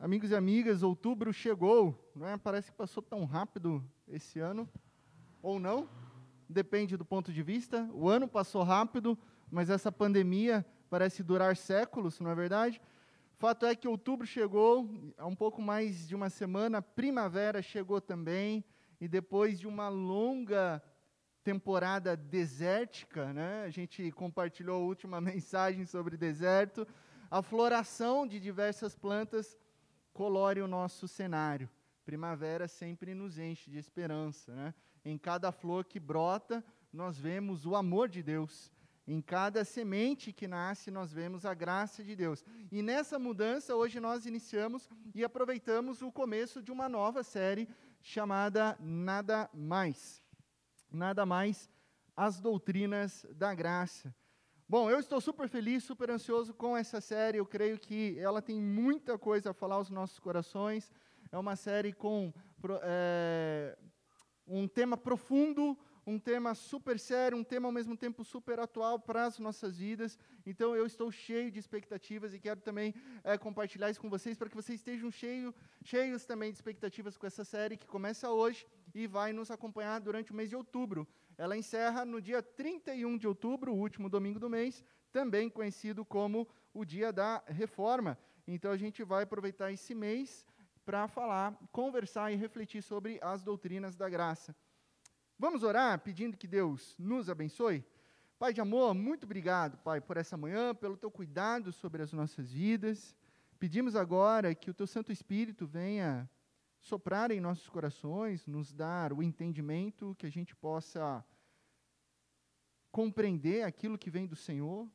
Amigos e amigas, outubro chegou, não é? Parece que passou tão rápido esse ano, ou não, depende do ponto de vista. O ano passou rápido, mas essa pandemia parece durar séculos, não é verdade? Fato é que outubro chegou, há um pouco mais de uma semana, primavera chegou também, e depois de uma longa temporada desértica, né? A gente compartilhou a última mensagem sobre deserto, a floração de diversas plantas colore o nosso cenário. Primavera sempre nos enche de esperança. Né? Em cada flor que brota, nós vemos o amor de Deus. Em cada semente que nasce, nós vemos a graça de Deus. E nessa mudança, hoje nós iniciamos e aproveitamos o começo de uma nova série chamada Nada Mais. Nada Mais, as doutrinas da graça. Bom, eu estou super feliz, super ansioso com essa série. Eu creio que ela tem muita coisa a falar aos nossos corações. É uma série com é, um tema profundo, um tema super sério, um tema ao mesmo tempo super atual para as nossas vidas. Então eu estou cheio de expectativas e quero também é, compartilhar isso com vocês para que vocês estejam cheio, cheios também de expectativas com essa série que começa hoje e vai nos acompanhar durante o mês de outubro. Ela encerra no dia 31 de outubro, o último domingo do mês, também conhecido como o dia da reforma. Então a gente vai aproveitar esse mês para falar, conversar e refletir sobre as doutrinas da graça. Vamos orar pedindo que Deus nos abençoe? Pai de amor, muito obrigado, Pai, por essa manhã, pelo teu cuidado sobre as nossas vidas. Pedimos agora que o teu Santo Espírito venha soprar em nossos corações, nos dar o entendimento, que a gente possa compreender aquilo que vem do Senhor,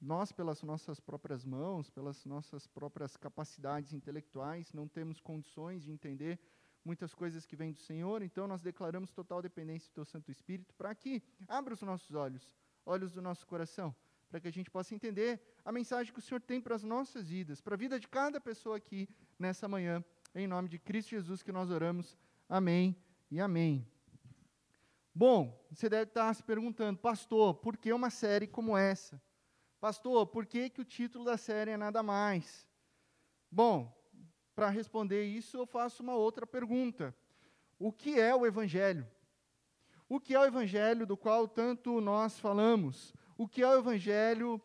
nós, pelas nossas próprias mãos, pelas nossas próprias capacidades intelectuais, não temos condições de entender muitas coisas que vêm do Senhor, então nós declaramos total dependência do Teu Santo Espírito para que abra os nossos olhos, olhos do nosso coração, para que a gente possa entender a mensagem que o Senhor tem para as nossas vidas, para a vida de cada pessoa aqui nessa manhã. Em nome de Cristo Jesus que nós oramos. Amém e amém. Bom, você deve estar se perguntando, pastor, por que uma série como essa? Pastor, por que, que o título da série é nada mais? Bom, para responder isso, eu faço uma outra pergunta. O que é o Evangelho? O que é o Evangelho do qual tanto nós falamos? O que é o Evangelho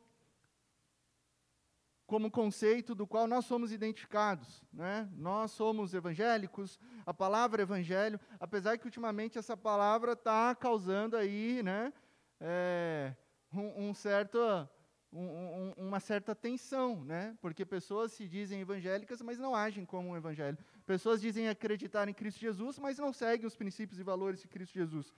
como conceito do qual nós somos identificados. Né? Nós somos evangélicos, a palavra evangelho, apesar que ultimamente essa palavra está causando aí né, é, um, um, certo, um, um, uma certa tensão, né? porque pessoas se dizem evangélicas, mas não agem como um evangelho. Pessoas dizem acreditar em Cristo Jesus, mas não seguem os princípios e valores de Cristo Jesus.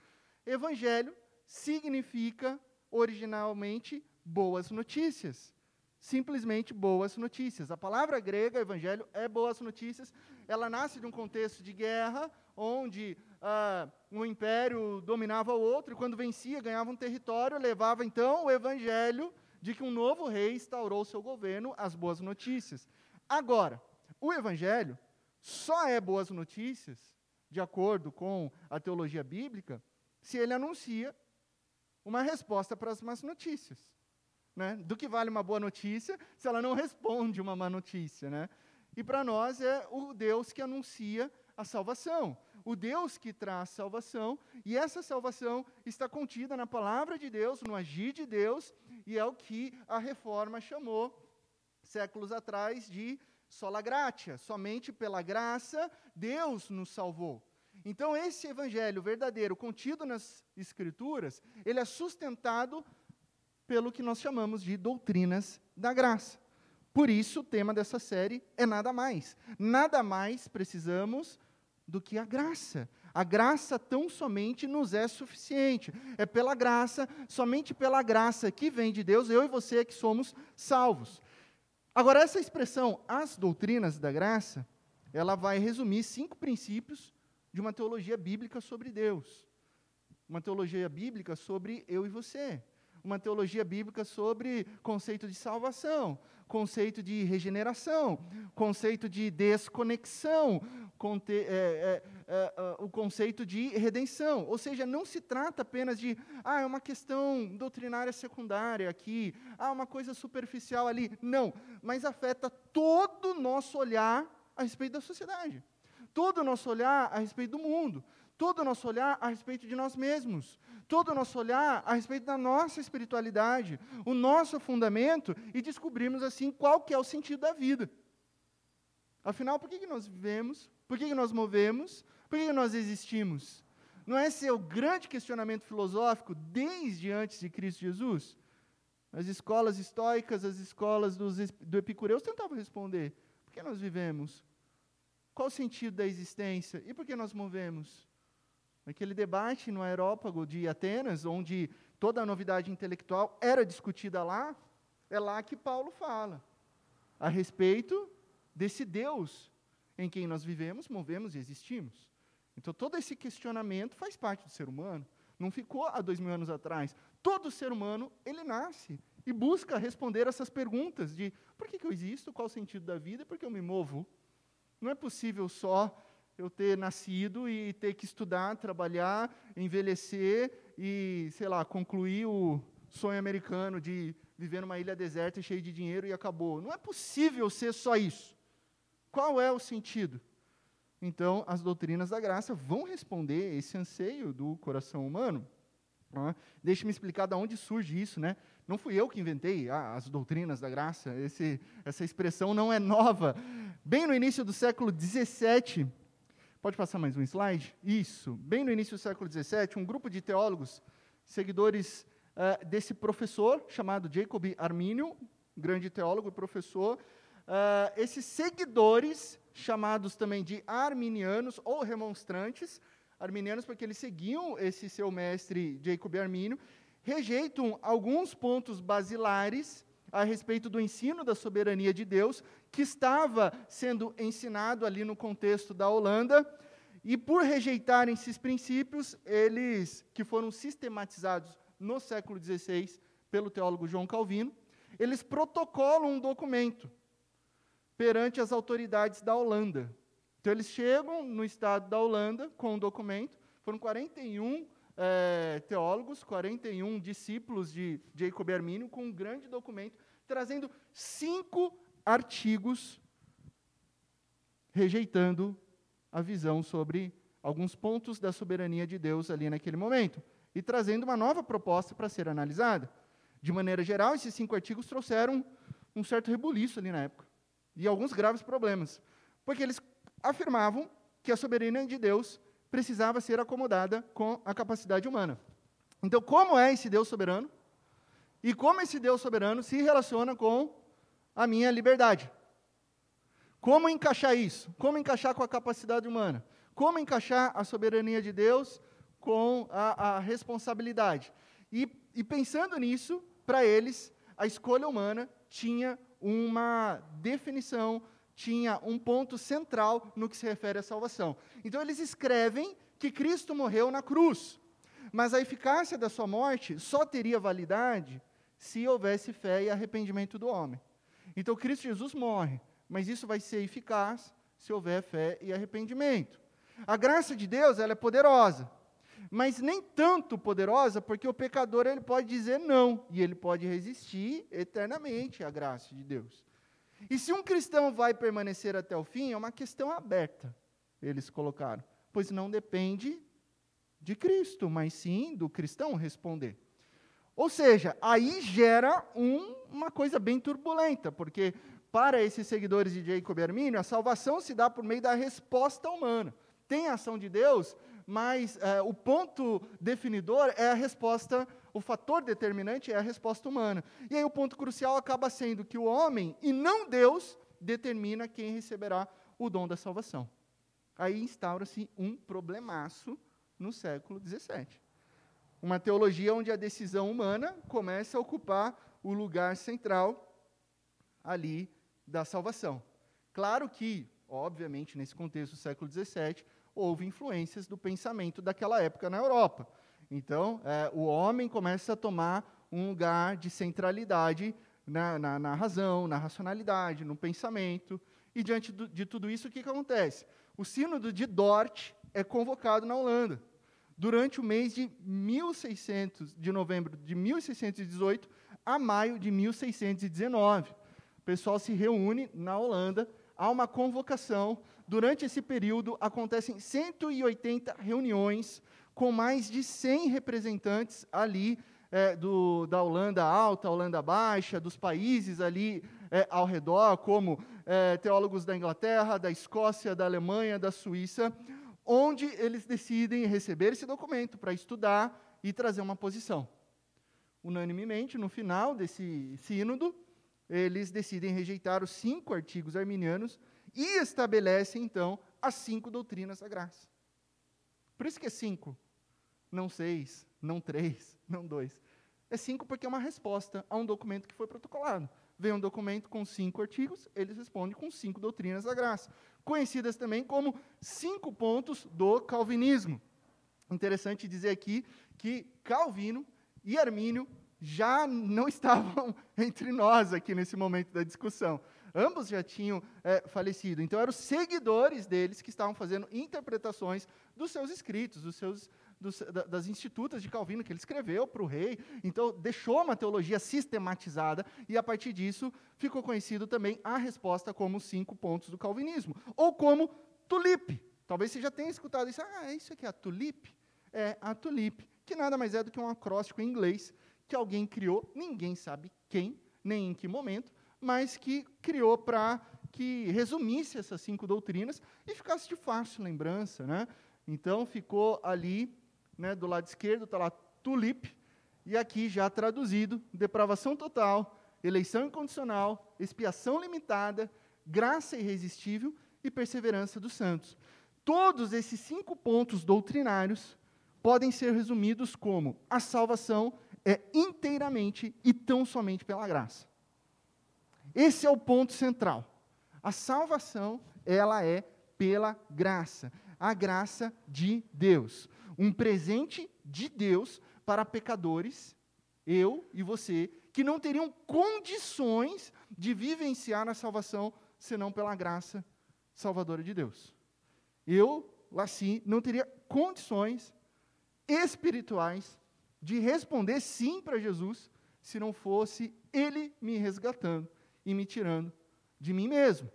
Evangelho significa originalmente boas notícias simplesmente boas notícias. A palavra grega, evangelho, é boas notícias. Ela nasce de um contexto de guerra, onde ah, um império dominava o outro, e quando vencia, ganhava um território, levava então o evangelho de que um novo rei instaurou seu governo, as boas notícias. Agora, o evangelho só é boas notícias, de acordo com a teologia bíblica, se ele anuncia uma resposta para as más notícias. Né? Do que vale uma boa notícia se ela não responde uma má notícia? Né? E para nós é o Deus que anuncia a salvação, o Deus que traz salvação, e essa salvação está contida na palavra de Deus, no agir de Deus, e é o que a reforma chamou séculos atrás de sola gratia, somente pela graça Deus nos salvou. Então esse evangelho verdadeiro contido nas escrituras, ele é sustentado pelo que nós chamamos de doutrinas da graça. Por isso, o tema dessa série é nada mais. Nada mais precisamos do que a graça. A graça tão somente nos é suficiente. É pela graça, somente pela graça que vem de Deus, eu e você que somos salvos. Agora, essa expressão, as doutrinas da graça, ela vai resumir cinco princípios de uma teologia bíblica sobre Deus. Uma teologia bíblica sobre eu e você uma teologia bíblica sobre conceito de salvação, conceito de regeneração, conceito de desconexão, conte, é, é, é, é, o conceito de redenção. Ou seja, não se trata apenas de, ah, é uma questão doutrinária secundária aqui, ah, uma coisa superficial ali. Não, mas afeta todo o nosso olhar a respeito da sociedade. Todo o nosso olhar a respeito do mundo. Todo o nosso olhar a respeito de nós mesmos. Todo o nosso olhar a respeito da nossa espiritualidade, o nosso fundamento e descobrirmos assim qual que é o sentido da vida. Afinal, por que, que nós vivemos? Por que, nós movemos? Por que, nós existimos? Não é esse o grande questionamento filosófico desde antes de Cristo Jesus? As escolas estoicas, as escolas dos, do Epicureus tentavam responder: por que nós vivemos? Qual o sentido da existência? E por que nós movemos? Aquele debate no aerópago de Atenas, onde toda a novidade intelectual era discutida lá, é lá que Paulo fala a respeito desse Deus em quem nós vivemos, movemos e existimos. Então, todo esse questionamento faz parte do ser humano. Não ficou há dois mil anos atrás. Todo ser humano, ele nasce e busca responder essas perguntas de por que, que eu existo, qual o sentido da vida, por que eu me movo. Não é possível só eu ter nascido e ter que estudar, trabalhar, envelhecer e, sei lá, concluir o sonho americano de viver numa ilha deserta cheia de dinheiro e acabou. Não é possível ser só isso. Qual é o sentido? Então, as doutrinas da graça vão responder esse anseio do coração humano. Ah, Deixe-me explicar de onde surge isso, né? Não fui eu que inventei ah, as doutrinas da graça, esse, essa expressão não é nova. Bem no início do século XVII, pode passar mais um slide? Isso. Bem no início do século XVII, um grupo de teólogos, seguidores uh, desse professor chamado Jacob Arminio, grande teólogo e professor, uh, esses seguidores chamados também de arminianos ou remonstrantes, arminianos porque eles seguiam esse seu mestre Jacob Arminio, rejeitam alguns pontos basilares a respeito do ensino da soberania de Deus, que estava sendo ensinado ali no contexto da Holanda, e por rejeitarem esses princípios, eles, que foram sistematizados no século XVI pelo teólogo João Calvino, eles protocolam um documento, perante as autoridades da Holanda. Então, eles chegam no estado da Holanda com um documento, foram 41 é, teólogos, 41 discípulos de Jacob Arminio, com um grande documento, trazendo cinco artigos rejeitando a visão sobre alguns pontos da soberania de Deus ali naquele momento, e trazendo uma nova proposta para ser analisada. De maneira geral, esses cinco artigos trouxeram um certo rebuliço ali na época e alguns graves problemas, porque eles afirmavam que a soberania de Deus precisava ser acomodada com a capacidade humana. Então, como é esse Deus soberano? E como esse Deus soberano se relaciona com a minha liberdade? Como encaixar isso? Como encaixar com a capacidade humana? Como encaixar a soberania de Deus com a, a responsabilidade? E, e pensando nisso, para eles, a escolha humana tinha uma definição, tinha um ponto central no que se refere à salvação. Então, eles escrevem que Cristo morreu na cruz, mas a eficácia da sua morte só teria validade se houvesse fé e arrependimento do homem. Então, Cristo Jesus morre, mas isso vai ser eficaz se houver fé e arrependimento. A graça de Deus ela é poderosa, mas nem tanto poderosa, porque o pecador ele pode dizer não, e ele pode resistir eternamente à graça de Deus. E se um cristão vai permanecer até o fim, é uma questão aberta, eles colocaram, pois não depende de Cristo, mas sim do cristão responder. Ou seja, aí gera um, uma coisa bem turbulenta, porque para esses seguidores de Jacob Arminio, a salvação se dá por meio da resposta humana. Tem ação de Deus, mas é, o ponto definidor é a resposta, o fator determinante é a resposta humana. E aí o ponto crucial acaba sendo que o homem, e não Deus, determina quem receberá o dom da salvação. Aí instaura-se um problemaço no século XVII. Uma teologia onde a decisão humana começa a ocupar o lugar central ali da salvação. Claro que, obviamente, nesse contexto do século XVII, houve influências do pensamento daquela época na Europa. Então, é, o homem começa a tomar um lugar de centralidade na, na, na razão, na racionalidade, no pensamento. E diante do, de tudo isso, o que, que acontece? O sínodo de Dort é convocado na Holanda. Durante o mês de 1600, de novembro de 1618 a maio de 1619. O pessoal se reúne na Holanda há uma convocação. Durante esse período, acontecem 180 reuniões com mais de 100 representantes ali é, do, da Holanda Alta, Holanda Baixa, dos países ali é, ao redor, como é, teólogos da Inglaterra, da Escócia, da Alemanha, da Suíça, onde eles decidem receber esse documento para estudar e trazer uma posição. Unanimemente, no final desse sínodo, eles decidem rejeitar os cinco artigos arminianos e estabelecem, então, as cinco doutrinas da graça. Por isso que é cinco, não seis, não três, não dois. É cinco porque é uma resposta a um documento que foi protocolado. Vem um documento com cinco artigos, eles respondem com cinco doutrinas da graça, conhecidas também como cinco pontos do calvinismo. Interessante dizer aqui que Calvino e Armínio já não estavam entre nós aqui nesse momento da discussão. Ambos já tinham é, falecido. Então, eram seguidores deles que estavam fazendo interpretações dos seus escritos, dos seus, dos, das institutas de Calvino que ele escreveu para o rei. Então, deixou uma teologia sistematizada e, a partir disso, ficou conhecido também a resposta como cinco pontos do calvinismo. Ou como tulipe. Talvez você já tenha escutado isso. Ah, isso aqui é a tulipe? É a tulipe, que nada mais é do que um acróstico em inglês que alguém criou, ninguém sabe quem, nem em que momento, mas que criou para que resumisse essas cinco doutrinas e ficasse de fácil lembrança. Né? Então, ficou ali, né, do lado esquerdo, está lá tulip, e aqui já traduzido, depravação total, eleição incondicional, expiação limitada, graça irresistível e perseverança dos santos. Todos esses cinco pontos doutrinários podem ser resumidos como a salvação é inteiramente e tão somente pela graça. Esse é o ponto central. A salvação, ela é pela graça. A graça de Deus. Um presente de Deus para pecadores, eu e você, que não teriam condições de vivenciar a salvação senão pela graça salvadora de Deus. Eu, Laci, não teria condições espirituais de responder sim para Jesus se não fosse Ele me resgatando e me tirando de mim mesmo.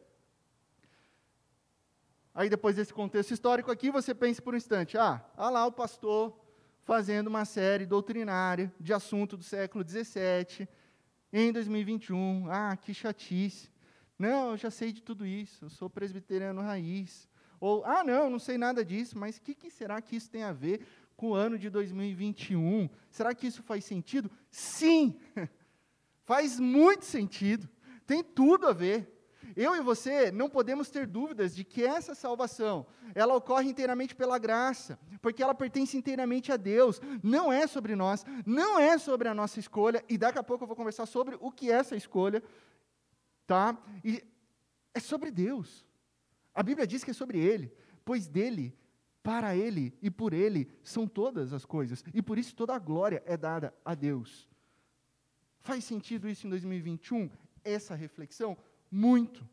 Aí, depois desse contexto histórico aqui, você pensa por um instante: ah, ah lá o pastor fazendo uma série doutrinária de assunto do século XVII em 2021. Ah, que chatice. Não, eu já sei de tudo isso, eu sou presbiteriano raiz. Ou, ah, não, não sei nada disso, mas o que, que será que isso tem a ver com o ano de 2021. Será que isso faz sentido? Sim! faz muito sentido. Tem tudo a ver. Eu e você não podemos ter dúvidas de que essa salvação, ela ocorre inteiramente pela graça, porque ela pertence inteiramente a Deus, não é sobre nós, não é sobre a nossa escolha, e daqui a pouco eu vou conversar sobre o que é essa escolha, tá? E é sobre Deus. A Bíblia diz que é sobre Ele, pois dele para Ele e por Ele são todas as coisas, e por isso toda a glória é dada a Deus. Faz sentido isso em 2021? Essa reflexão? Muito,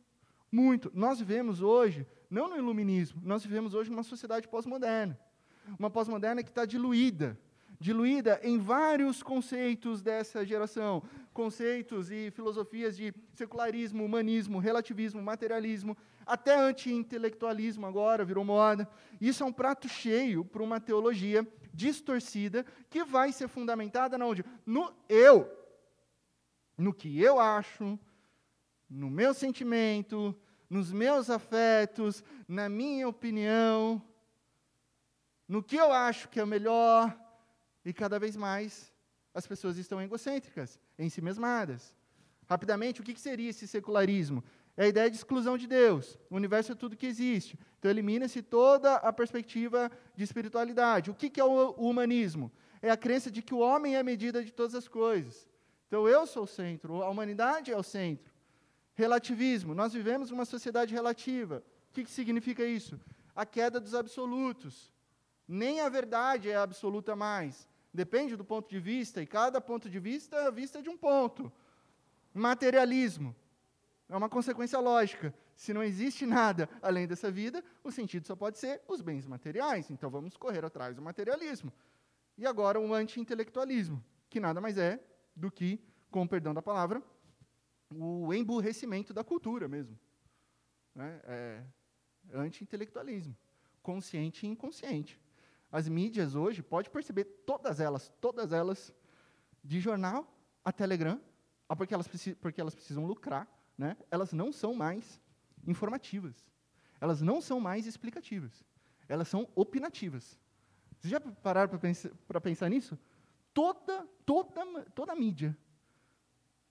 muito. Nós vivemos hoje, não no iluminismo, nós vivemos hoje numa sociedade pós-moderna. Uma pós-moderna que está diluída, diluída em vários conceitos dessa geração, conceitos e filosofias de secularismo, humanismo, relativismo, materialismo, até anti-intelectualismo agora virou moda. Isso é um prato cheio para uma teologia distorcida que vai ser fundamentada na onde? No eu. No que eu acho, no meu sentimento, nos meus afetos, na minha opinião, no que eu acho que é o melhor, e cada vez mais as pessoas estão egocêntricas, em si mesmadas. Rapidamente, o que seria esse secularismo? É a ideia de exclusão de Deus. O universo é tudo que existe. Então, elimina-se toda a perspectiva de espiritualidade. O que é o humanismo? É a crença de que o homem é a medida de todas as coisas. Então, eu sou o centro, a humanidade é o centro. Relativismo. Nós vivemos uma sociedade relativa. O que significa isso? A queda dos absolutos. Nem a verdade é absoluta mais. Depende do ponto de vista, e cada ponto de vista é vista de um ponto. Materialismo é uma consequência lógica. Se não existe nada além dessa vida, o sentido só pode ser os bens materiais. Então vamos correr atrás do materialismo. E agora o anti-intelectualismo, que nada mais é do que, com o perdão da palavra, o emburrecimento da cultura mesmo. Né? É anti-intelectualismo, consciente e inconsciente. As mídias hoje, pode perceber, todas elas, todas elas, de jornal a Telegram, ah, porque elas, porque elas precisam lucrar, né? elas não são mais informativas. Elas não são mais explicativas. Elas são opinativas. Vocês já pararam para pensar, pensar nisso? Toda, toda, toda mídia,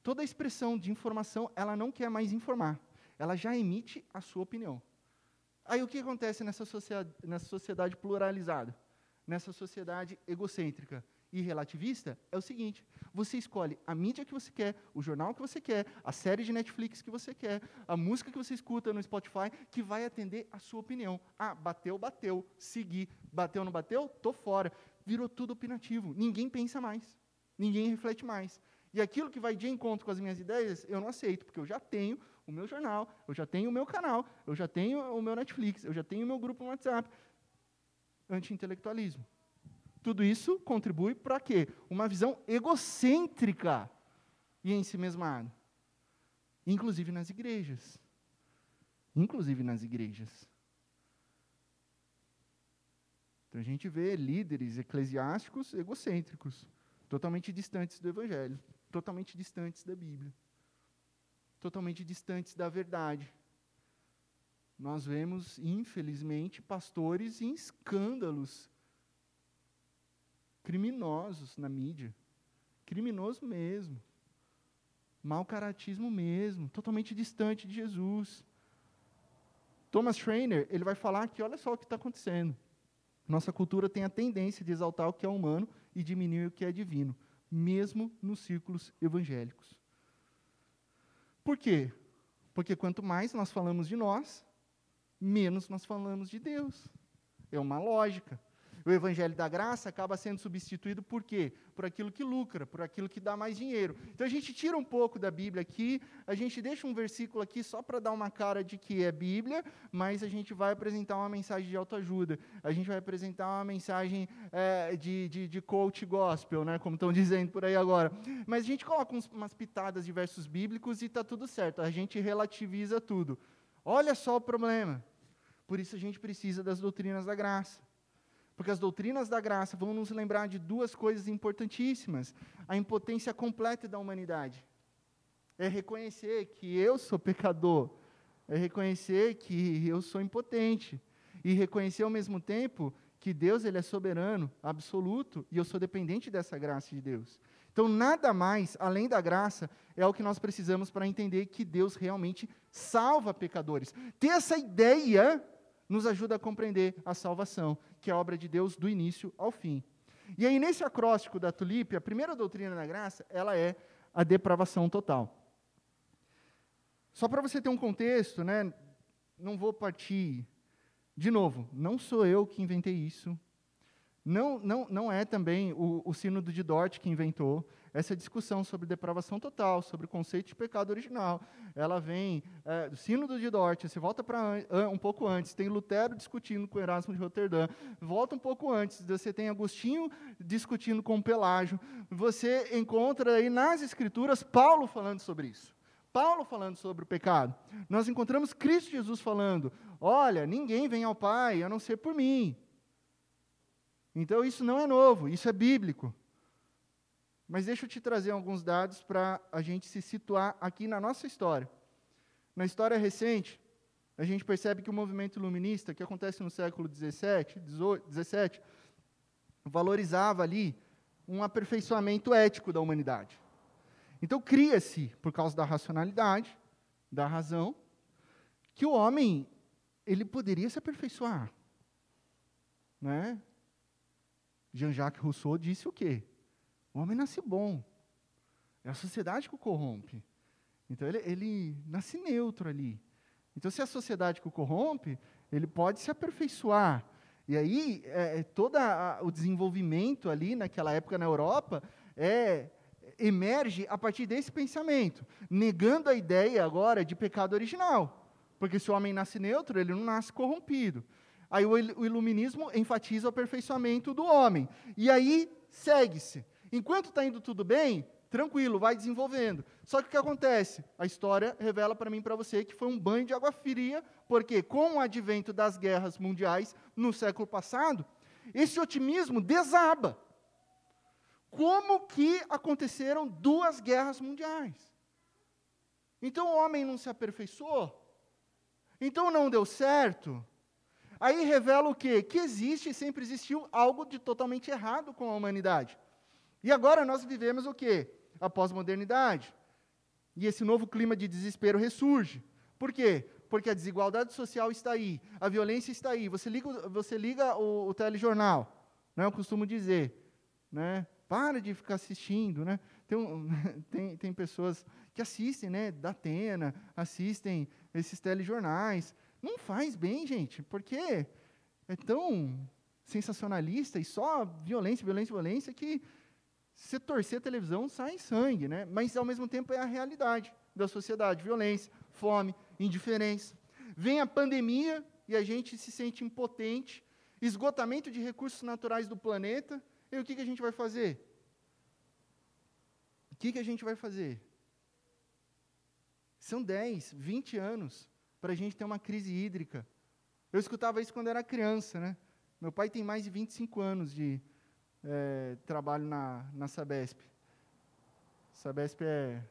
toda expressão de informação, ela não quer mais informar. Ela já emite a sua opinião. Aí o que acontece nessa sociedade, nessa sociedade pluralizada? Nessa sociedade egocêntrica? e relativista é o seguinte: você escolhe a mídia que você quer, o jornal que você quer, a série de Netflix que você quer, a música que você escuta no Spotify, que vai atender a sua opinião. Ah, bateu, bateu, segui. Bateu, não bateu? Tô fora. Virou tudo opinativo. Ninguém pensa mais. Ninguém reflete mais. E aquilo que vai de encontro com as minhas ideias, eu não aceito, porque eu já tenho o meu jornal, eu já tenho o meu canal, eu já tenho o meu Netflix, eu já tenho o meu grupo no WhatsApp. Anti-intelectualismo. Tudo isso contribui para quê? Uma visão egocêntrica e em si mesmada. Inclusive nas igrejas. Inclusive nas igrejas. Então a gente vê líderes eclesiásticos egocêntricos, totalmente distantes do Evangelho, totalmente distantes da Bíblia, totalmente distantes da verdade. Nós vemos, infelizmente, pastores em escândalos criminosos na mídia. Criminoso mesmo. Mau caratismo mesmo, totalmente distante de Jesus. Thomas Trainer, ele vai falar que olha só o que está acontecendo. Nossa cultura tem a tendência de exaltar o que é humano e diminuir o que é divino, mesmo nos círculos evangélicos. Por quê? Porque quanto mais nós falamos de nós, menos nós falamos de Deus. É uma lógica o evangelho da graça acaba sendo substituído por quê? Por aquilo que lucra, por aquilo que dá mais dinheiro. Então a gente tira um pouco da Bíblia aqui, a gente deixa um versículo aqui só para dar uma cara de que é Bíblia, mas a gente vai apresentar uma mensagem de autoajuda, a gente vai apresentar uma mensagem é, de, de, de coach gospel, né, como estão dizendo por aí agora. Mas a gente coloca uns, umas pitadas de versos bíblicos e está tudo certo, a gente relativiza tudo. Olha só o problema. Por isso a gente precisa das doutrinas da graça. Porque as doutrinas da graça vão nos lembrar de duas coisas importantíssimas: a impotência completa da humanidade. É reconhecer que eu sou pecador, é reconhecer que eu sou impotente, e reconhecer ao mesmo tempo que Deus ele é soberano, absoluto, e eu sou dependente dessa graça de Deus. Então, nada mais, além da graça, é o que nós precisamos para entender que Deus realmente salva pecadores. Ter essa ideia nos ajuda a compreender a salvação, que é a obra de Deus do início ao fim. E aí, nesse acróstico da tulipe, a primeira doutrina da graça, ela é a depravação total. Só para você ter um contexto, né, não vou partir. De novo, não sou eu que inventei isso. Não, não, não é também o, o sínodo de Dort que inventou essa discussão sobre depravação total, sobre o conceito de pecado original. Ela vem é, do sínodo de Dort, você volta para um pouco antes, tem Lutero discutindo com Erasmo de Roterdã, volta um pouco antes, você tem Agostinho discutindo com Pelágio, você encontra aí nas escrituras Paulo falando sobre isso. Paulo falando sobre o pecado. Nós encontramos Cristo Jesus falando: Olha, ninguém vem ao Pai a não ser por mim. Então isso não é novo, isso é bíblico. Mas deixa eu te trazer alguns dados para a gente se situar aqui na nossa história. Na história recente, a gente percebe que o movimento iluminista, que acontece no século XVII, valorizava ali um aperfeiçoamento ético da humanidade. Então cria-se, por causa da racionalidade, da razão, que o homem ele poderia se aperfeiçoar. Né? Jean-Jacques Rousseau disse o quê? O homem nasce bom. É a sociedade que o corrompe. Então ele, ele nasce neutro ali. Então, se é a sociedade que o corrompe, ele pode se aperfeiçoar. E aí, é, é todo o desenvolvimento ali naquela época na Europa é, emerge a partir desse pensamento, negando a ideia agora de pecado original. Porque se o homem nasce neutro, ele não nasce corrompido. Aí o, o iluminismo enfatiza o aperfeiçoamento do homem. E aí segue-se. Enquanto está indo tudo bem, tranquilo, vai desenvolvendo. Só que o que acontece? A história revela para mim e para você que foi um banho de água fria, porque com o advento das guerras mundiais no século passado, esse otimismo desaba. Como que aconteceram duas guerras mundiais? Então o homem não se aperfeiçoou? Então não deu certo? Aí revela o quê? Que existe e sempre existiu algo de totalmente errado com a humanidade. E agora nós vivemos o quê? A pós-modernidade. E esse novo clima de desespero ressurge. Por quê? Porque a desigualdade social está aí, a violência está aí. Você liga, você liga o, o telejornal, né? eu costumo dizer, né? para de ficar assistindo. Né? Tem, um, tem, tem pessoas que assistem, né, da Atena, assistem esses telejornais. Não faz bem, gente, porque é tão sensacionalista e só violência, violência, violência que se torcer a televisão sai sangue, né? Mas ao mesmo tempo é a realidade da sociedade, violência, fome, indiferença. Vem a pandemia e a gente se sente impotente, esgotamento de recursos naturais do planeta, e o que, que a gente vai fazer? O que, que a gente vai fazer? São 10, 20 anos para a gente ter uma crise hídrica. Eu escutava isso quando era criança, né? Meu pai tem mais de 25 anos de é, trabalho na, na Sabesp. Sabesp é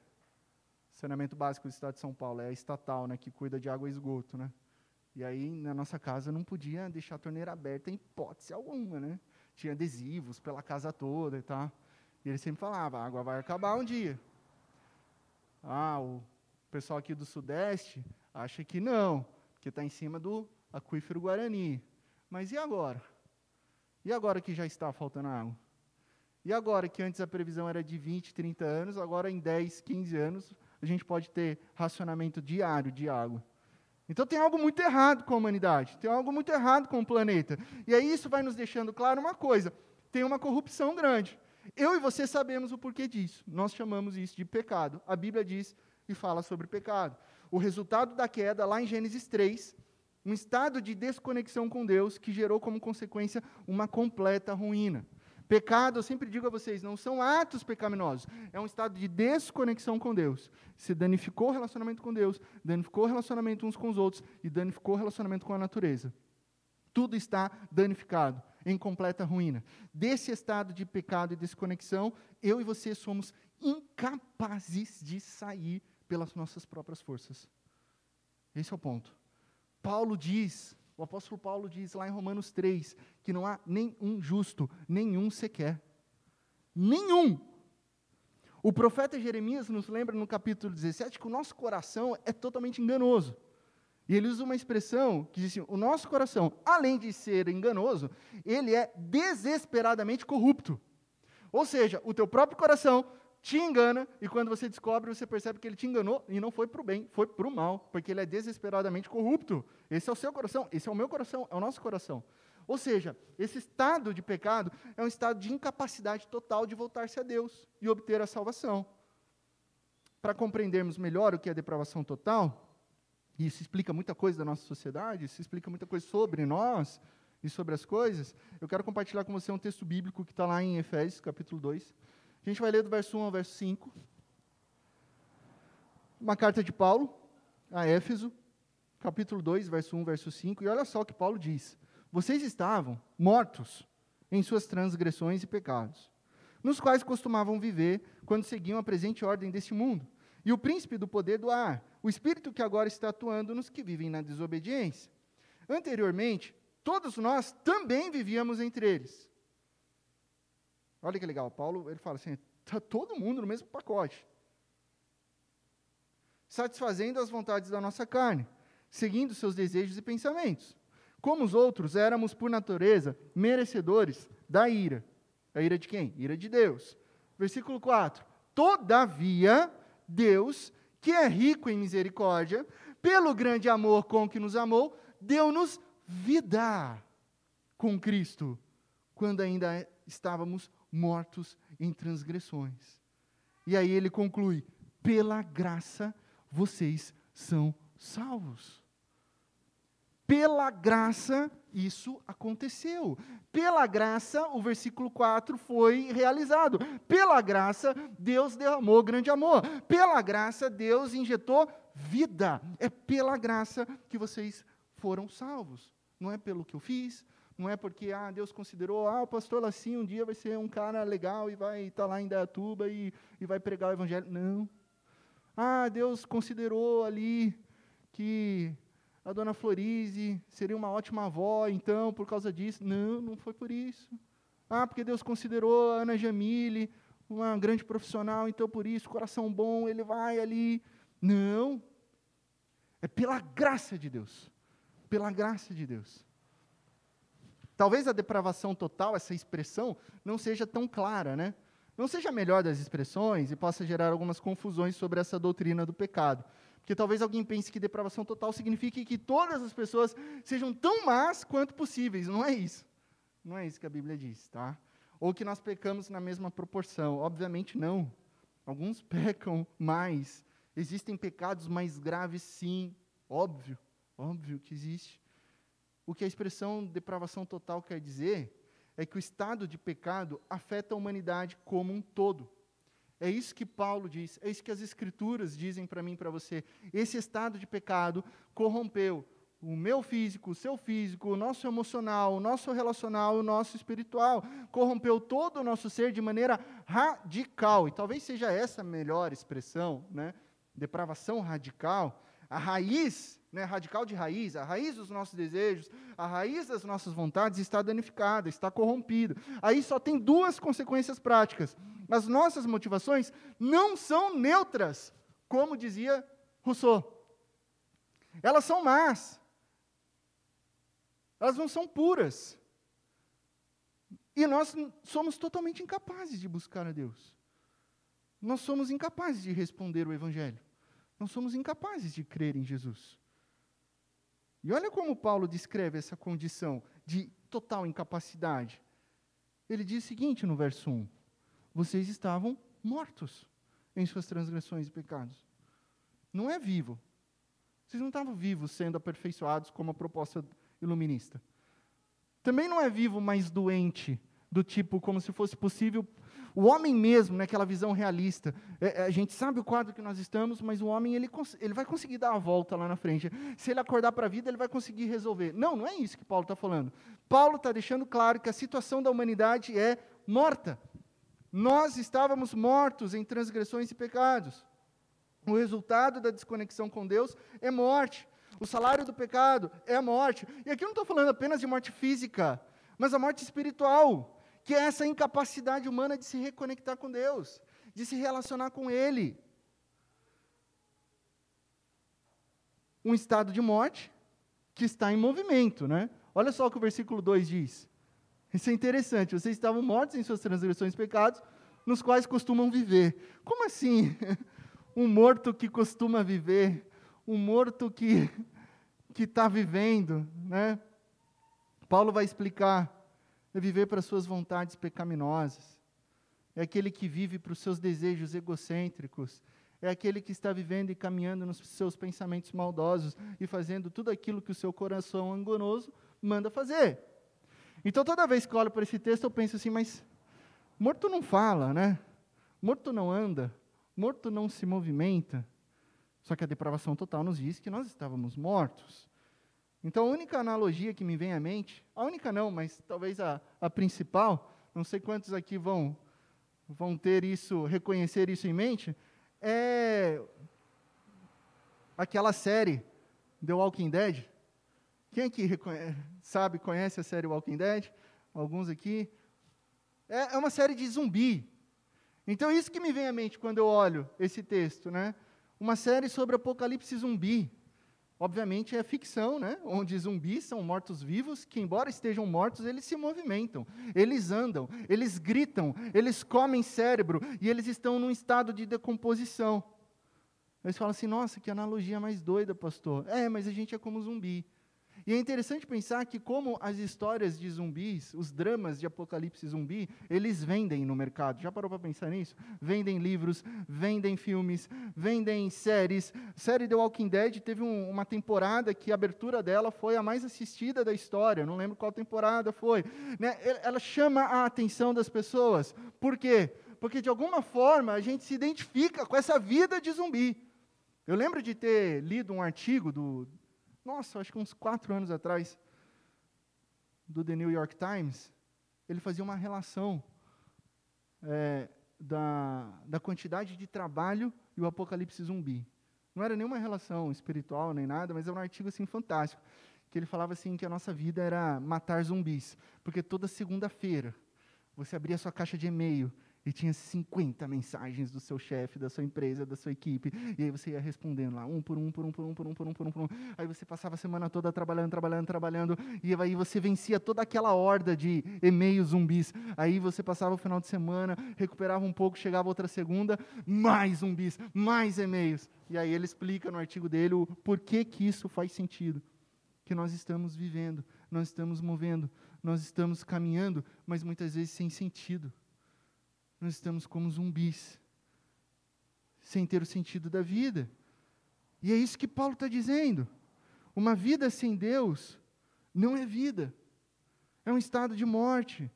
saneamento básico do Estado de São Paulo, é a estatal, né, que cuida de água e esgoto, né? E aí, na nossa casa, não podia deixar a torneira aberta em hipótese alguma, né? Tinha adesivos pela casa toda e tal. E ele sempre falava, a água vai acabar um dia. Ah, o pessoal aqui do Sudeste acha que não, que está em cima do aquífero Guarani. Mas e agora? E agora que já está faltando água? E agora que antes a previsão era de 20, 30 anos, agora em 10, 15 anos a gente pode ter racionamento diário de água. Então tem algo muito errado com a humanidade, tem algo muito errado com o planeta. E aí isso vai nos deixando claro uma coisa: tem uma corrupção grande. Eu e você sabemos o porquê disso. Nós chamamos isso de pecado. A Bíblia diz e fala sobre pecado. O resultado da queda, lá em Gênesis 3, um estado de desconexão com Deus que gerou como consequência uma completa ruína. Pecado, eu sempre digo a vocês, não são atos pecaminosos, é um estado de desconexão com Deus. Se danificou o relacionamento com Deus, danificou o relacionamento uns com os outros e danificou o relacionamento com a natureza. Tudo está danificado, em completa ruína. Desse estado de pecado e desconexão, eu e você somos incapazes de sair pelas nossas próprias forças. Esse é o ponto. Paulo diz, o apóstolo Paulo diz lá em Romanos 3, que não há nenhum justo, nenhum sequer. Nenhum. O profeta Jeremias nos lembra no capítulo 17 que o nosso coração é totalmente enganoso. E ele usa uma expressão que diz assim: o nosso coração, além de ser enganoso, ele é desesperadamente corrupto. Ou seja, o teu próprio coração te engana, e quando você descobre, você percebe que ele te enganou e não foi para o bem, foi para o mal, porque ele é desesperadamente corrupto. Esse é o seu coração, esse é o meu coração, é o nosso coração. Ou seja, esse estado de pecado é um estado de incapacidade total de voltar-se a Deus e obter a salvação. Para compreendermos melhor o que é depravação total, e isso explica muita coisa da nossa sociedade, isso explica muita coisa sobre nós e sobre as coisas, eu quero compartilhar com você um texto bíblico que está lá em Efésios, capítulo 2 a gente vai ler do verso 1 ao verso 5. Uma carta de Paulo a Éfeso, capítulo 2, verso 1, verso 5. E olha só o que Paulo diz: Vocês estavam mortos em suas transgressões e pecados, nos quais costumavam viver quando seguiam a presente ordem deste mundo, e o príncipe do poder do ar, o espírito que agora está atuando nos que vivem na desobediência. Anteriormente, todos nós também vivíamos entre eles Olha que legal, Paulo ele fala assim: está todo mundo no mesmo pacote. Satisfazendo as vontades da nossa carne, seguindo seus desejos e pensamentos. Como os outros, éramos, por natureza, merecedores da ira. A ira de quem? Ira de Deus. Versículo 4: Todavia, Deus, que é rico em misericórdia, pelo grande amor com que nos amou, deu-nos vida com Cristo, quando ainda estávamos mortos em transgressões. E aí ele conclui: pela graça vocês são salvos. Pela graça, isso aconteceu. Pela graça, o versículo 4 foi realizado. Pela graça, Deus derramou grande amor. Pela graça, Deus injetou vida. É pela graça que vocês foram salvos. Não é pelo que eu fiz, não é porque ah, Deus considerou, ah, o pastor Lacinho um dia vai ser um cara legal e vai estar tá lá em Dayatuba e, e vai pregar o evangelho. Não. Ah, Deus considerou ali que a dona Florise seria uma ótima avó, então, por causa disso. Não, não foi por isso. Ah, porque Deus considerou a Ana Jamile uma grande profissional, então por isso, coração bom, ele vai ali. Não. É pela graça de Deus. Pela graça de Deus. Talvez a depravação total, essa expressão, não seja tão clara, né? Não seja a melhor das expressões e possa gerar algumas confusões sobre essa doutrina do pecado. Porque talvez alguém pense que depravação total signifique que todas as pessoas sejam tão más quanto possíveis. Não é isso. Não é isso que a Bíblia diz, tá? Ou que nós pecamos na mesma proporção. Obviamente não. Alguns pecam mais. Existem pecados mais graves, sim. Óbvio. Óbvio que existe. O que a expressão depravação total quer dizer é que o estado de pecado afeta a humanidade como um todo. É isso que Paulo diz, é isso que as Escrituras dizem para mim e para você. Esse estado de pecado corrompeu o meu físico, o seu físico, o nosso emocional, o nosso relacional, o nosso espiritual. Corrompeu todo o nosso ser de maneira radical. E talvez seja essa a melhor expressão, né? Depravação radical. A raiz, né, radical de raiz, a raiz dos nossos desejos, a raiz das nossas vontades está danificada, está corrompida. Aí só tem duas consequências práticas as nossas motivações não são neutras, como dizia Rousseau. Elas são más. Elas não são puras. E nós somos totalmente incapazes de buscar a Deus. Nós somos incapazes de responder o Evangelho. Nós somos incapazes de crer em Jesus. E olha como Paulo descreve essa condição de total incapacidade. Ele diz o seguinte no verso 1: vocês estavam mortos em suas transgressões e pecados. Não é vivo. Vocês não estavam vivos sendo aperfeiçoados como a proposta iluminista. Também não é vivo, mas doente, do tipo como se fosse possível o homem mesmo, naquela né, visão realista, é, é, a gente sabe o quadro que nós estamos, mas o homem ele, ele vai conseguir dar a volta lá na frente. Se ele acordar para a vida, ele vai conseguir resolver. Não, não é isso que Paulo está falando. Paulo está deixando claro que a situação da humanidade é morta. Nós estávamos mortos em transgressões e pecados. O resultado da desconexão com Deus é morte. O salário do pecado é a morte. E aqui eu não estou falando apenas de morte física, mas a morte espiritual, que é essa incapacidade humana de se reconectar com Deus, de se relacionar com Ele. Um estado de morte que está em movimento, né? Olha só o que o versículo 2 diz. Isso é interessante. Vocês estavam mortos em suas transgressões e pecados, nos quais costumam viver. Como assim? Um morto que costuma viver, um morto que que está vivendo, né? Paulo vai explicar é viver para suas vontades pecaminosas. É aquele que vive para os seus desejos egocêntricos. É aquele que está vivendo e caminhando nos seus pensamentos maldosos e fazendo tudo aquilo que o seu coração enganoso manda fazer. Então, toda vez que eu olho para esse texto, eu penso assim, mas morto não fala, né? Morto não anda, morto não se movimenta. Só que a depravação total nos diz que nós estávamos mortos. Então, a única analogia que me vem à mente, a única não, mas talvez a, a principal, não sei quantos aqui vão, vão ter isso, reconhecer isso em mente, é aquela série The Walking Dead, quem aqui sabe, conhece a série Walking Dead? Alguns aqui. É, é uma série de zumbi. Então, isso que me vem à mente quando eu olho esse texto, né? Uma série sobre apocalipse zumbi. Obviamente é ficção, né? Onde zumbis são mortos-vivos que, embora estejam mortos, eles se movimentam, eles andam, eles gritam, eles comem cérebro e eles estão num estado de decomposição. Eles falam assim: nossa, que analogia mais doida, pastor. É, mas a gente é como zumbi. E é interessante pensar que como as histórias de zumbis, os dramas de apocalipse zumbi, eles vendem no mercado. Já parou para pensar nisso? Vendem livros, vendem filmes, vendem séries. A série The Walking Dead teve um, uma temporada que a abertura dela foi a mais assistida da história. Não lembro qual temporada foi. Né? Ela chama a atenção das pessoas. Por quê? Porque de alguma forma a gente se identifica com essa vida de zumbi. Eu lembro de ter lido um artigo do, nossa, acho que uns quatro anos atrás, do The New York Times, ele fazia uma relação é, da, da quantidade de trabalho e o apocalipse zumbi. Não era nenhuma relação espiritual nem nada, mas era um artigo assim fantástico, que ele falava assim que a nossa vida era matar zumbis, porque toda segunda-feira você abria sua caixa de e-mail e tinha 50 mensagens do seu chefe, da sua empresa, da sua equipe. E aí você ia respondendo lá, um por um, por um, por um, por um, por um, por um, por um. Aí você passava a semana toda trabalhando, trabalhando, trabalhando. E aí você vencia toda aquela horda de e-mails zumbis. Aí você passava o final de semana, recuperava um pouco, chegava outra segunda, mais zumbis, mais e-mails. E aí ele explica no artigo dele o porquê que isso faz sentido. Que nós estamos vivendo, nós estamos movendo, nós estamos caminhando, mas muitas vezes sem sentido nós estamos como zumbis, sem ter o sentido da vida. E é isso que Paulo está dizendo. Uma vida sem Deus não é vida, é um estado de morte.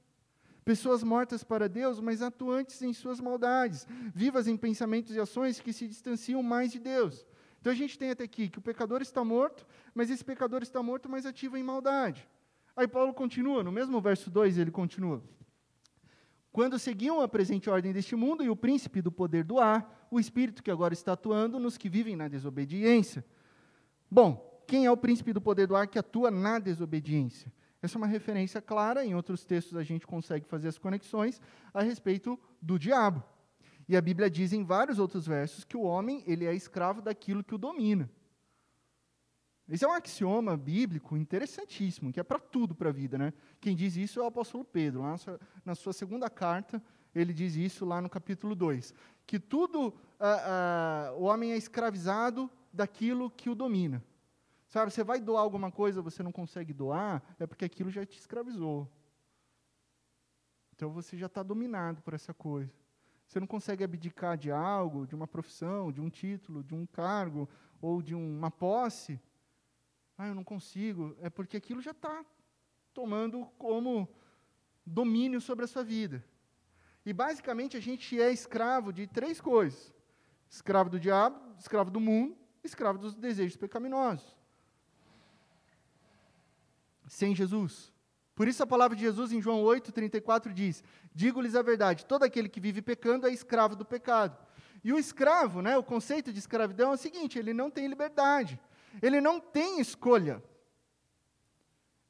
Pessoas mortas para Deus, mas atuantes em suas maldades, vivas em pensamentos e ações que se distanciam mais de Deus. Então a gente tem até aqui que o pecador está morto, mas esse pecador está morto, mas ativo em maldade. Aí Paulo continua, no mesmo verso 2 ele continua quando seguiam a presente ordem deste mundo e o príncipe do poder do ar, o espírito que agora está atuando nos que vivem na desobediência. Bom, quem é o príncipe do poder do ar que atua na desobediência? Essa é uma referência clara, em outros textos a gente consegue fazer as conexões a respeito do diabo. E a Bíblia diz em vários outros versos que o homem ele é escravo daquilo que o domina. Esse é um axioma bíblico interessantíssimo, que é para tudo para a vida. Né? Quem diz isso é o apóstolo Pedro. Lá na sua, segunda carta, ele diz isso lá no capítulo 2. Que tudo, ah, ah, o homem é escravizado daquilo que o domina. Sabe, você vai doar alguma coisa, você não consegue doar, é porque aquilo já te escravizou. Então você já está dominado por essa coisa. Você não consegue abdicar de algo, de uma profissão, de um título, de um cargo ou de uma posse, ah, eu não consigo. É porque aquilo já está tomando como domínio sobre a sua vida. E basicamente a gente é escravo de três coisas: escravo do diabo, escravo do mundo, escravo dos desejos pecaminosos. Sem Jesus. Por isso a palavra de Jesus em João 8, 34 diz: Digo-lhes a verdade, todo aquele que vive pecando é escravo do pecado. E o escravo, né, o conceito de escravidão é o seguinte: ele não tem liberdade. Ele não tem escolha.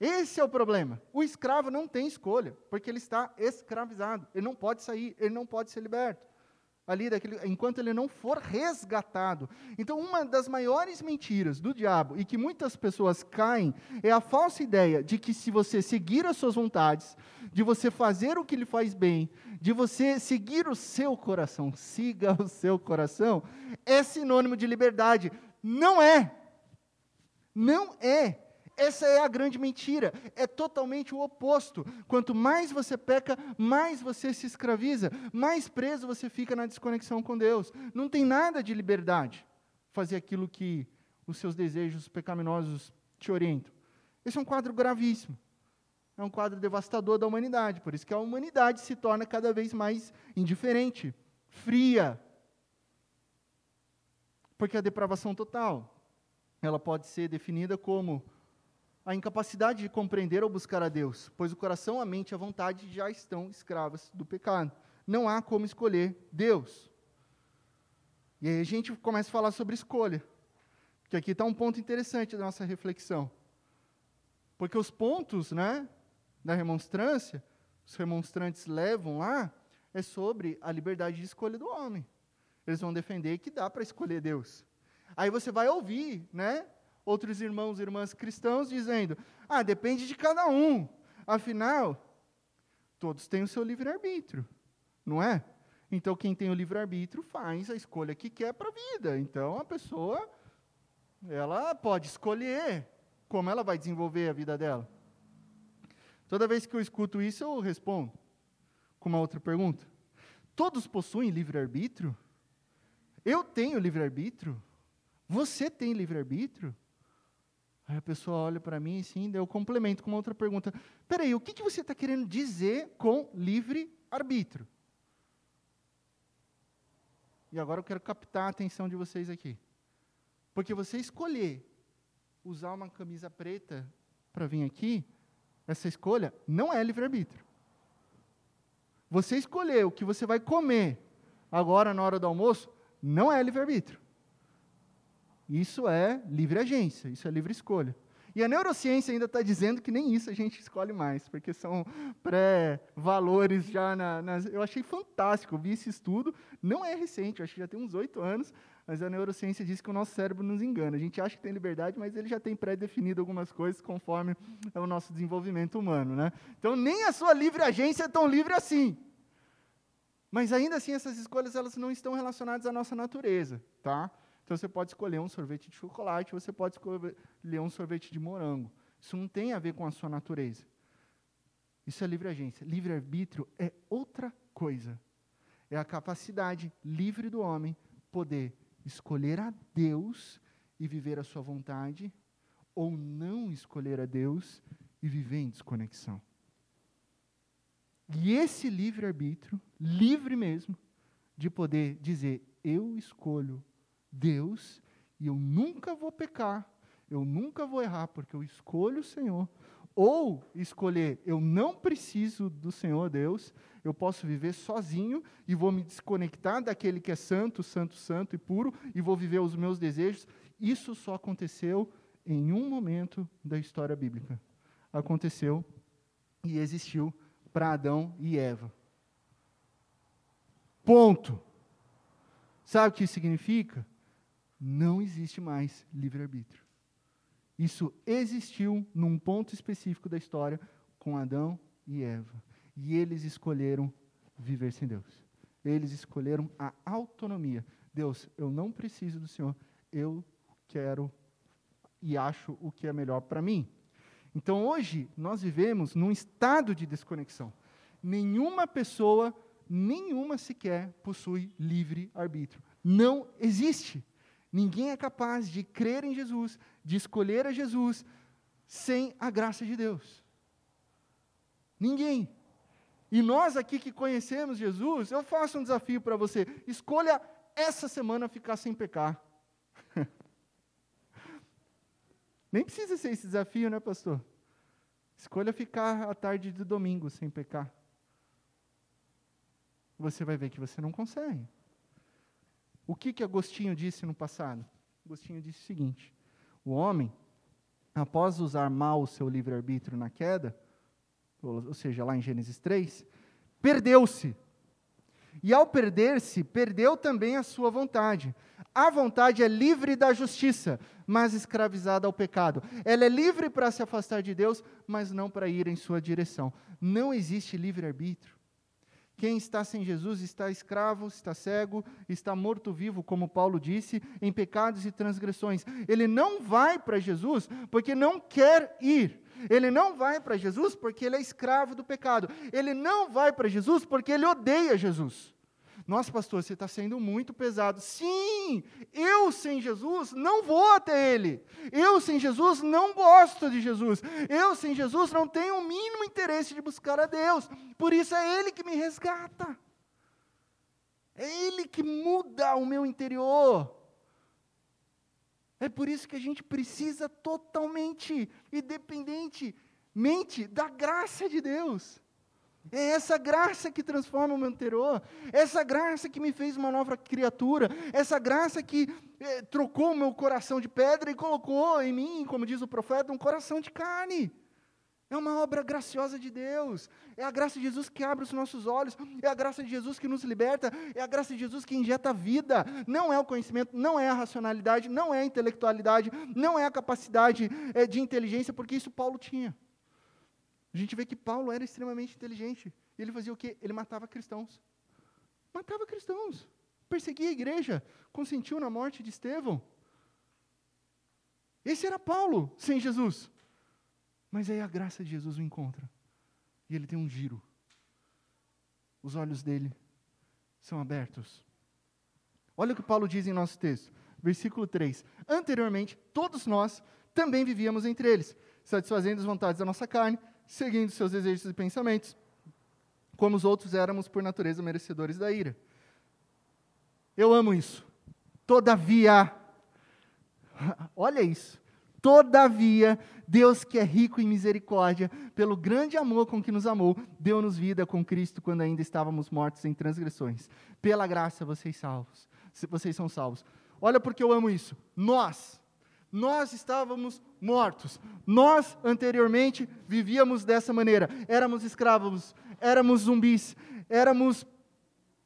Esse é o problema. O escravo não tem escolha, porque ele está escravizado. Ele não pode sair, ele não pode ser liberto. Ali, daquele, enquanto ele não for resgatado. Então, uma das maiores mentiras do diabo e que muitas pessoas caem é a falsa ideia de que se você seguir as suas vontades, de você fazer o que lhe faz bem, de você seguir o seu coração, siga o seu coração, é sinônimo de liberdade. Não é. Não é. Essa é a grande mentira. É totalmente o oposto. Quanto mais você peca, mais você se escraviza, mais preso você fica na desconexão com Deus. Não tem nada de liberdade fazer aquilo que os seus desejos pecaminosos te orientam. Esse é um quadro gravíssimo. É um quadro devastador da humanidade. Por isso que a humanidade se torna cada vez mais indiferente, fria. Porque a depravação total ela pode ser definida como a incapacidade de compreender ou buscar a Deus, pois o coração, a mente e a vontade já estão escravas do pecado. Não há como escolher Deus. E aí a gente começa a falar sobre escolha. Porque aqui está um ponto interessante da nossa reflexão. Porque os pontos né, da remonstrância, os remonstrantes levam lá, é sobre a liberdade de escolha do homem. Eles vão defender que dá para escolher Deus. Aí você vai ouvir, né? Outros irmãos e irmãs cristãos dizendo: ah, depende de cada um. Afinal, todos têm o seu livre-arbítrio, não é? Então, quem tem o livre-arbítrio faz a escolha que quer para a vida. Então, a pessoa, ela pode escolher. como ela vai desenvolver a vida dela? Toda vez que eu escuto isso, eu respondo com uma outra pergunta. Todos possuem livre-arbítrio? Eu tenho livre-arbítrio? Você tem livre-arbítrio? Aí a pessoa olha para mim assim, daí eu complemento com uma outra pergunta. Peraí, o que, que você está querendo dizer com livre-arbítrio? E agora eu quero captar a atenção de vocês aqui. Porque você escolher usar uma camisa preta para vir aqui, essa escolha não é livre-arbítrio. Você escolher o que você vai comer agora na hora do almoço, não é livre-arbítrio. Isso é livre agência, isso é livre escolha. E a neurociência ainda está dizendo que nem isso a gente escolhe mais, porque são pré-valores já na, nas. Eu achei fantástico, eu vi esse estudo, não é recente, acho que já tem uns oito anos, mas a neurociência diz que o nosso cérebro nos engana. A gente acha que tem liberdade, mas ele já tem pré-definido algumas coisas conforme é o nosso desenvolvimento humano. Né? Então, nem a sua livre agência é tão livre assim. Mas ainda assim, essas escolhas elas não estão relacionadas à nossa natureza. Tá? Então você pode escolher um sorvete de chocolate, você pode escolher um sorvete de morango. Isso não tem a ver com a sua natureza. Isso é livre agência. Livre arbítrio é outra coisa. É a capacidade livre do homem poder escolher a Deus e viver a sua vontade, ou não escolher a Deus e viver em desconexão. E esse livre arbítrio, livre mesmo, de poder dizer: eu escolho Deus e eu nunca vou pecar, eu nunca vou errar, porque eu escolho o Senhor. Ou escolher, eu não preciso do Senhor Deus, eu posso viver sozinho e vou me desconectar daquele que é santo, santo, santo e puro e vou viver os meus desejos. Isso só aconteceu em um momento da história bíblica. Aconteceu e existiu para Adão e Eva. Ponto. Sabe o que significa? Não existe mais livre-arbítrio. Isso existiu num ponto específico da história com Adão e Eva. E eles escolheram viver sem Deus. Eles escolheram a autonomia. Deus, eu não preciso do Senhor, eu quero e acho o que é melhor para mim. Então hoje nós vivemos num estado de desconexão. Nenhuma pessoa, nenhuma sequer possui livre arbítrio. Não existe. Ninguém é capaz de crer em Jesus, de escolher a Jesus, sem a graça de Deus. Ninguém. E nós aqui que conhecemos Jesus, eu faço um desafio para você: escolha essa semana ficar sem pecar. Nem precisa ser esse desafio, né, pastor? Escolha ficar a tarde de domingo sem pecar. Você vai ver que você não consegue. O que, que Agostinho disse no passado? Agostinho disse o seguinte: o homem, após usar mal o seu livre-arbítrio na queda, ou, seja, lá em Gênesis 3, perdeu-se. E ao perder-se, perdeu também a sua vontade. A vontade é livre da justiça, mas escravizada ao pecado. Ela é livre para se afastar de Deus, mas não para ir em sua direção. Não existe livre-arbítrio. Quem está sem Jesus está escravo, está cego, está morto-vivo, como Paulo disse, em pecados e transgressões. Ele não vai para Jesus porque não quer ir. Ele não vai para Jesus porque ele é escravo do pecado. Ele não vai para Jesus porque ele odeia Jesus. Nossa, pastor, você está sendo muito pesado. Sim, eu sem Jesus não vou até Ele. Eu sem Jesus não gosto de Jesus. Eu sem Jesus não tenho o mínimo interesse de buscar a Deus. Por isso é Ele que me resgata. É Ele que muda o meu interior. É por isso que a gente precisa totalmente e da graça de Deus. É essa graça que transforma o meu interior, essa graça que me fez uma nova criatura, essa graça que é, trocou o meu coração de pedra e colocou em mim, como diz o profeta, um coração de carne. É uma obra graciosa de Deus. É a graça de Jesus que abre os nossos olhos. É a graça de Jesus que nos liberta. É a graça de Jesus que injeta vida. Não é o conhecimento, não é a racionalidade, não é a intelectualidade, não é a capacidade é, de inteligência, porque isso Paulo tinha. A gente vê que Paulo era extremamente inteligente. E ele fazia o quê? Ele matava cristãos. Matava cristãos. Perseguia a igreja. Consentiu na morte de Estevão. Esse era Paulo sem Jesus. Mas aí a graça de Jesus o encontra. E ele tem um giro. Os olhos dele são abertos. Olha o que Paulo diz em nosso texto, versículo 3. Anteriormente, todos nós também vivíamos entre eles, satisfazendo as vontades da nossa carne, seguindo seus desejos e pensamentos, como os outros éramos por natureza merecedores da ira. Eu amo isso. Todavia, olha isso. Todavia, Deus que é rico em misericórdia, pelo grande amor com que nos amou, deu-nos vida com Cristo quando ainda estávamos mortos em transgressões. Pela graça vocês salvos. Vocês são salvos. Olha porque eu amo isso. Nós, nós estávamos mortos. Nós, anteriormente, vivíamos dessa maneira. Éramos escravos, éramos zumbis, éramos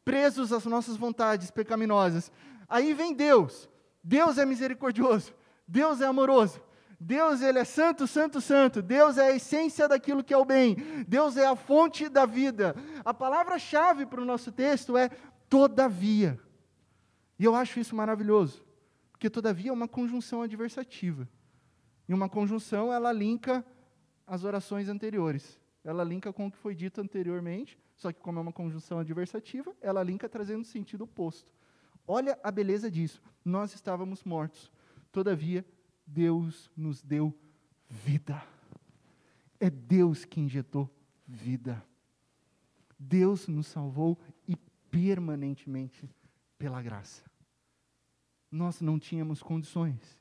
presos às nossas vontades pecaminosas. Aí vem Deus. Deus é misericordioso. Deus é amoroso. Deus ele é santo, santo, santo. Deus é a essência daquilo que é o bem. Deus é a fonte da vida. A palavra-chave para o nosso texto é todavia. E eu acho isso maravilhoso. Porque, todavia, é uma conjunção adversativa. E uma conjunção, ela linka as orações anteriores. Ela linka com o que foi dito anteriormente, só que como é uma conjunção adversativa, ela linka trazendo sentido oposto. Olha a beleza disso. Nós estávamos mortos. Todavia, Deus nos deu vida. É Deus que injetou vida. Deus nos salvou e permanentemente pela graça nós não tínhamos condições.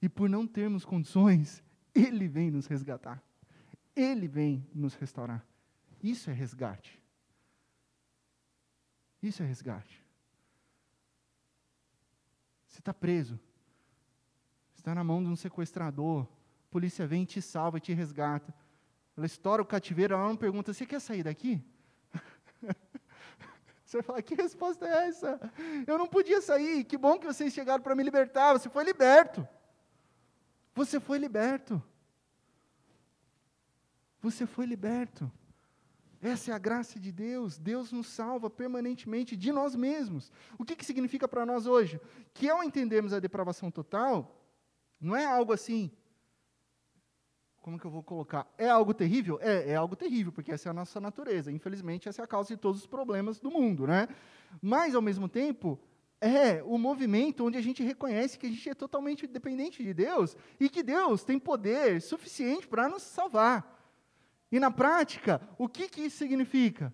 E por não termos condições, Ele vem nos resgatar. Ele vem nos restaurar. Isso é resgate. Isso é resgate. Você está preso. Está na mão de um sequestrador. A polícia vem, te salva te resgata. Ela estoura o cativeiro, ela não pergunta: Você quer sair daqui? Você vai falar: que resposta é essa? Eu não podia sair. Que bom que vocês chegaram para me libertar. Você foi liberto. Você foi liberto. Você foi liberto. Essa é a graça de Deus. Deus nos salva permanentemente de nós mesmos. O que, que significa para nós hoje? Que ao entendermos a depravação total, não é algo assim, como que eu vou colocar? É algo terrível? É, é algo terrível, porque essa é a nossa natureza. Infelizmente, essa é a causa de todos os problemas do mundo, né? Mas, ao mesmo tempo, é o movimento onde a gente reconhece que a gente é totalmente dependente de Deus e que Deus tem poder suficiente para nos salvar. E na prática, o que, que isso significa?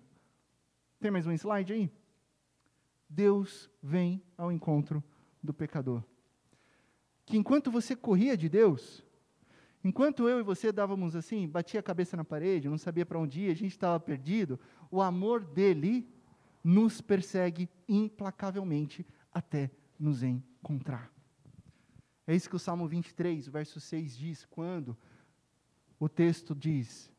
Tem mais um slide aí? Deus vem ao encontro do pecador. Que enquanto você corria de Deus, Enquanto eu e você dávamos assim, batia a cabeça na parede, não sabia para onde ir, a gente estava perdido, o amor dele nos persegue implacavelmente até nos encontrar. É isso que o Salmo 23, verso 6 diz, quando o texto diz: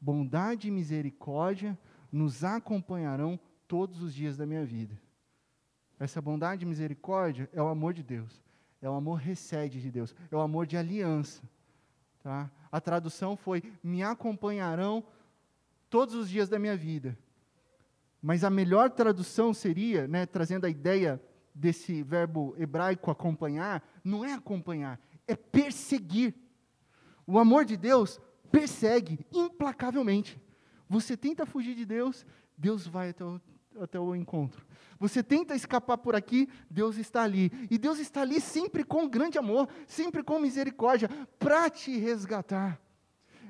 Bondade e misericórdia nos acompanharão todos os dias da minha vida. Essa bondade e misericórdia é o amor de Deus, é o amor recede de Deus, é o amor de aliança. Tá? A tradução foi: me acompanharão todos os dias da minha vida. Mas a melhor tradução seria, né, trazendo a ideia desse verbo hebraico acompanhar, não é acompanhar, é perseguir. O amor de Deus persegue implacavelmente. Você tenta fugir de Deus, Deus vai até o, até o encontro. Você tenta escapar por aqui, Deus está ali. E Deus está ali sempre com grande amor, sempre com misericórdia, para te resgatar.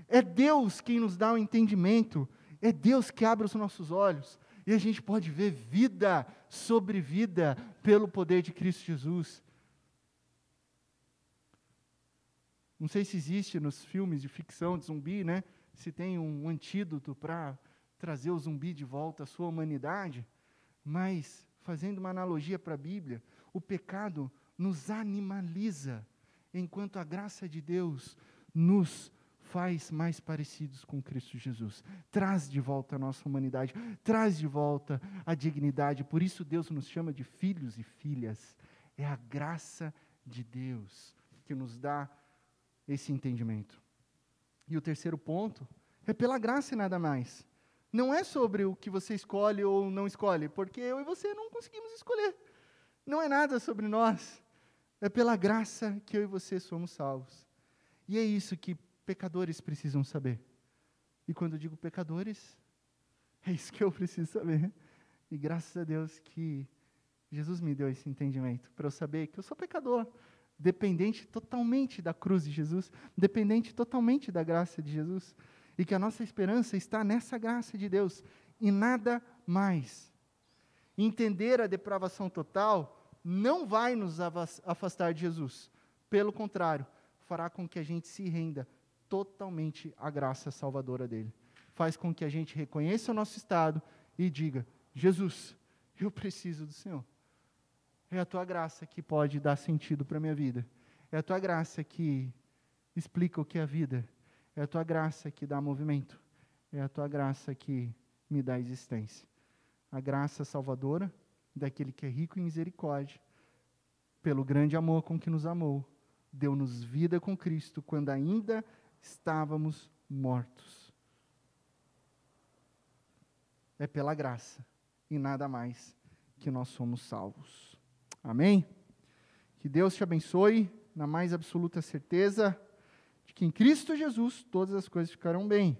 É Deus quem nos dá o entendimento, é Deus que abre os nossos olhos, e a gente pode ver vida sobre vida pelo poder de Cristo Jesus. Não sei se existe nos filmes de ficção de zumbi, né? Se tem um antídoto para trazer o zumbi de volta à sua humanidade. Mas, fazendo uma analogia para a Bíblia, o pecado nos animaliza, enquanto a graça de Deus nos faz mais parecidos com Cristo Jesus. Traz de volta a nossa humanidade, traz de volta a dignidade. Por isso Deus nos chama de filhos e filhas. É a graça de Deus que nos dá esse entendimento. E o terceiro ponto é pela graça e nada mais não é sobre o que você escolhe ou não escolhe, porque eu e você não conseguimos escolher. Não é nada sobre nós. É pela graça que eu e você somos salvos. E é isso que pecadores precisam saber. E quando eu digo pecadores, é isso que eu preciso saber. E graças a Deus que Jesus me deu esse entendimento, para eu saber que eu sou pecador, dependente totalmente da cruz de Jesus, dependente totalmente da graça de Jesus, e que a nossa esperança está nessa graça de Deus e nada mais. Entender a depravação total não vai nos afastar de Jesus, pelo contrário, fará com que a gente se renda totalmente à graça salvadora dele. Faz com que a gente reconheça o nosso estado e diga: Jesus, eu preciso do Senhor. É a tua graça que pode dar sentido para a minha vida. É a tua graça que explica o que é a vida. É a tua graça que dá movimento. É a tua graça que me dá existência. A graça salvadora daquele que é rico em misericórdia, pelo grande amor com que nos amou, deu-nos vida com Cristo quando ainda estávamos mortos. É pela graça e nada mais que nós somos salvos. Amém? Que Deus te abençoe na mais absoluta certeza que em Cristo Jesus todas as coisas ficarão bem.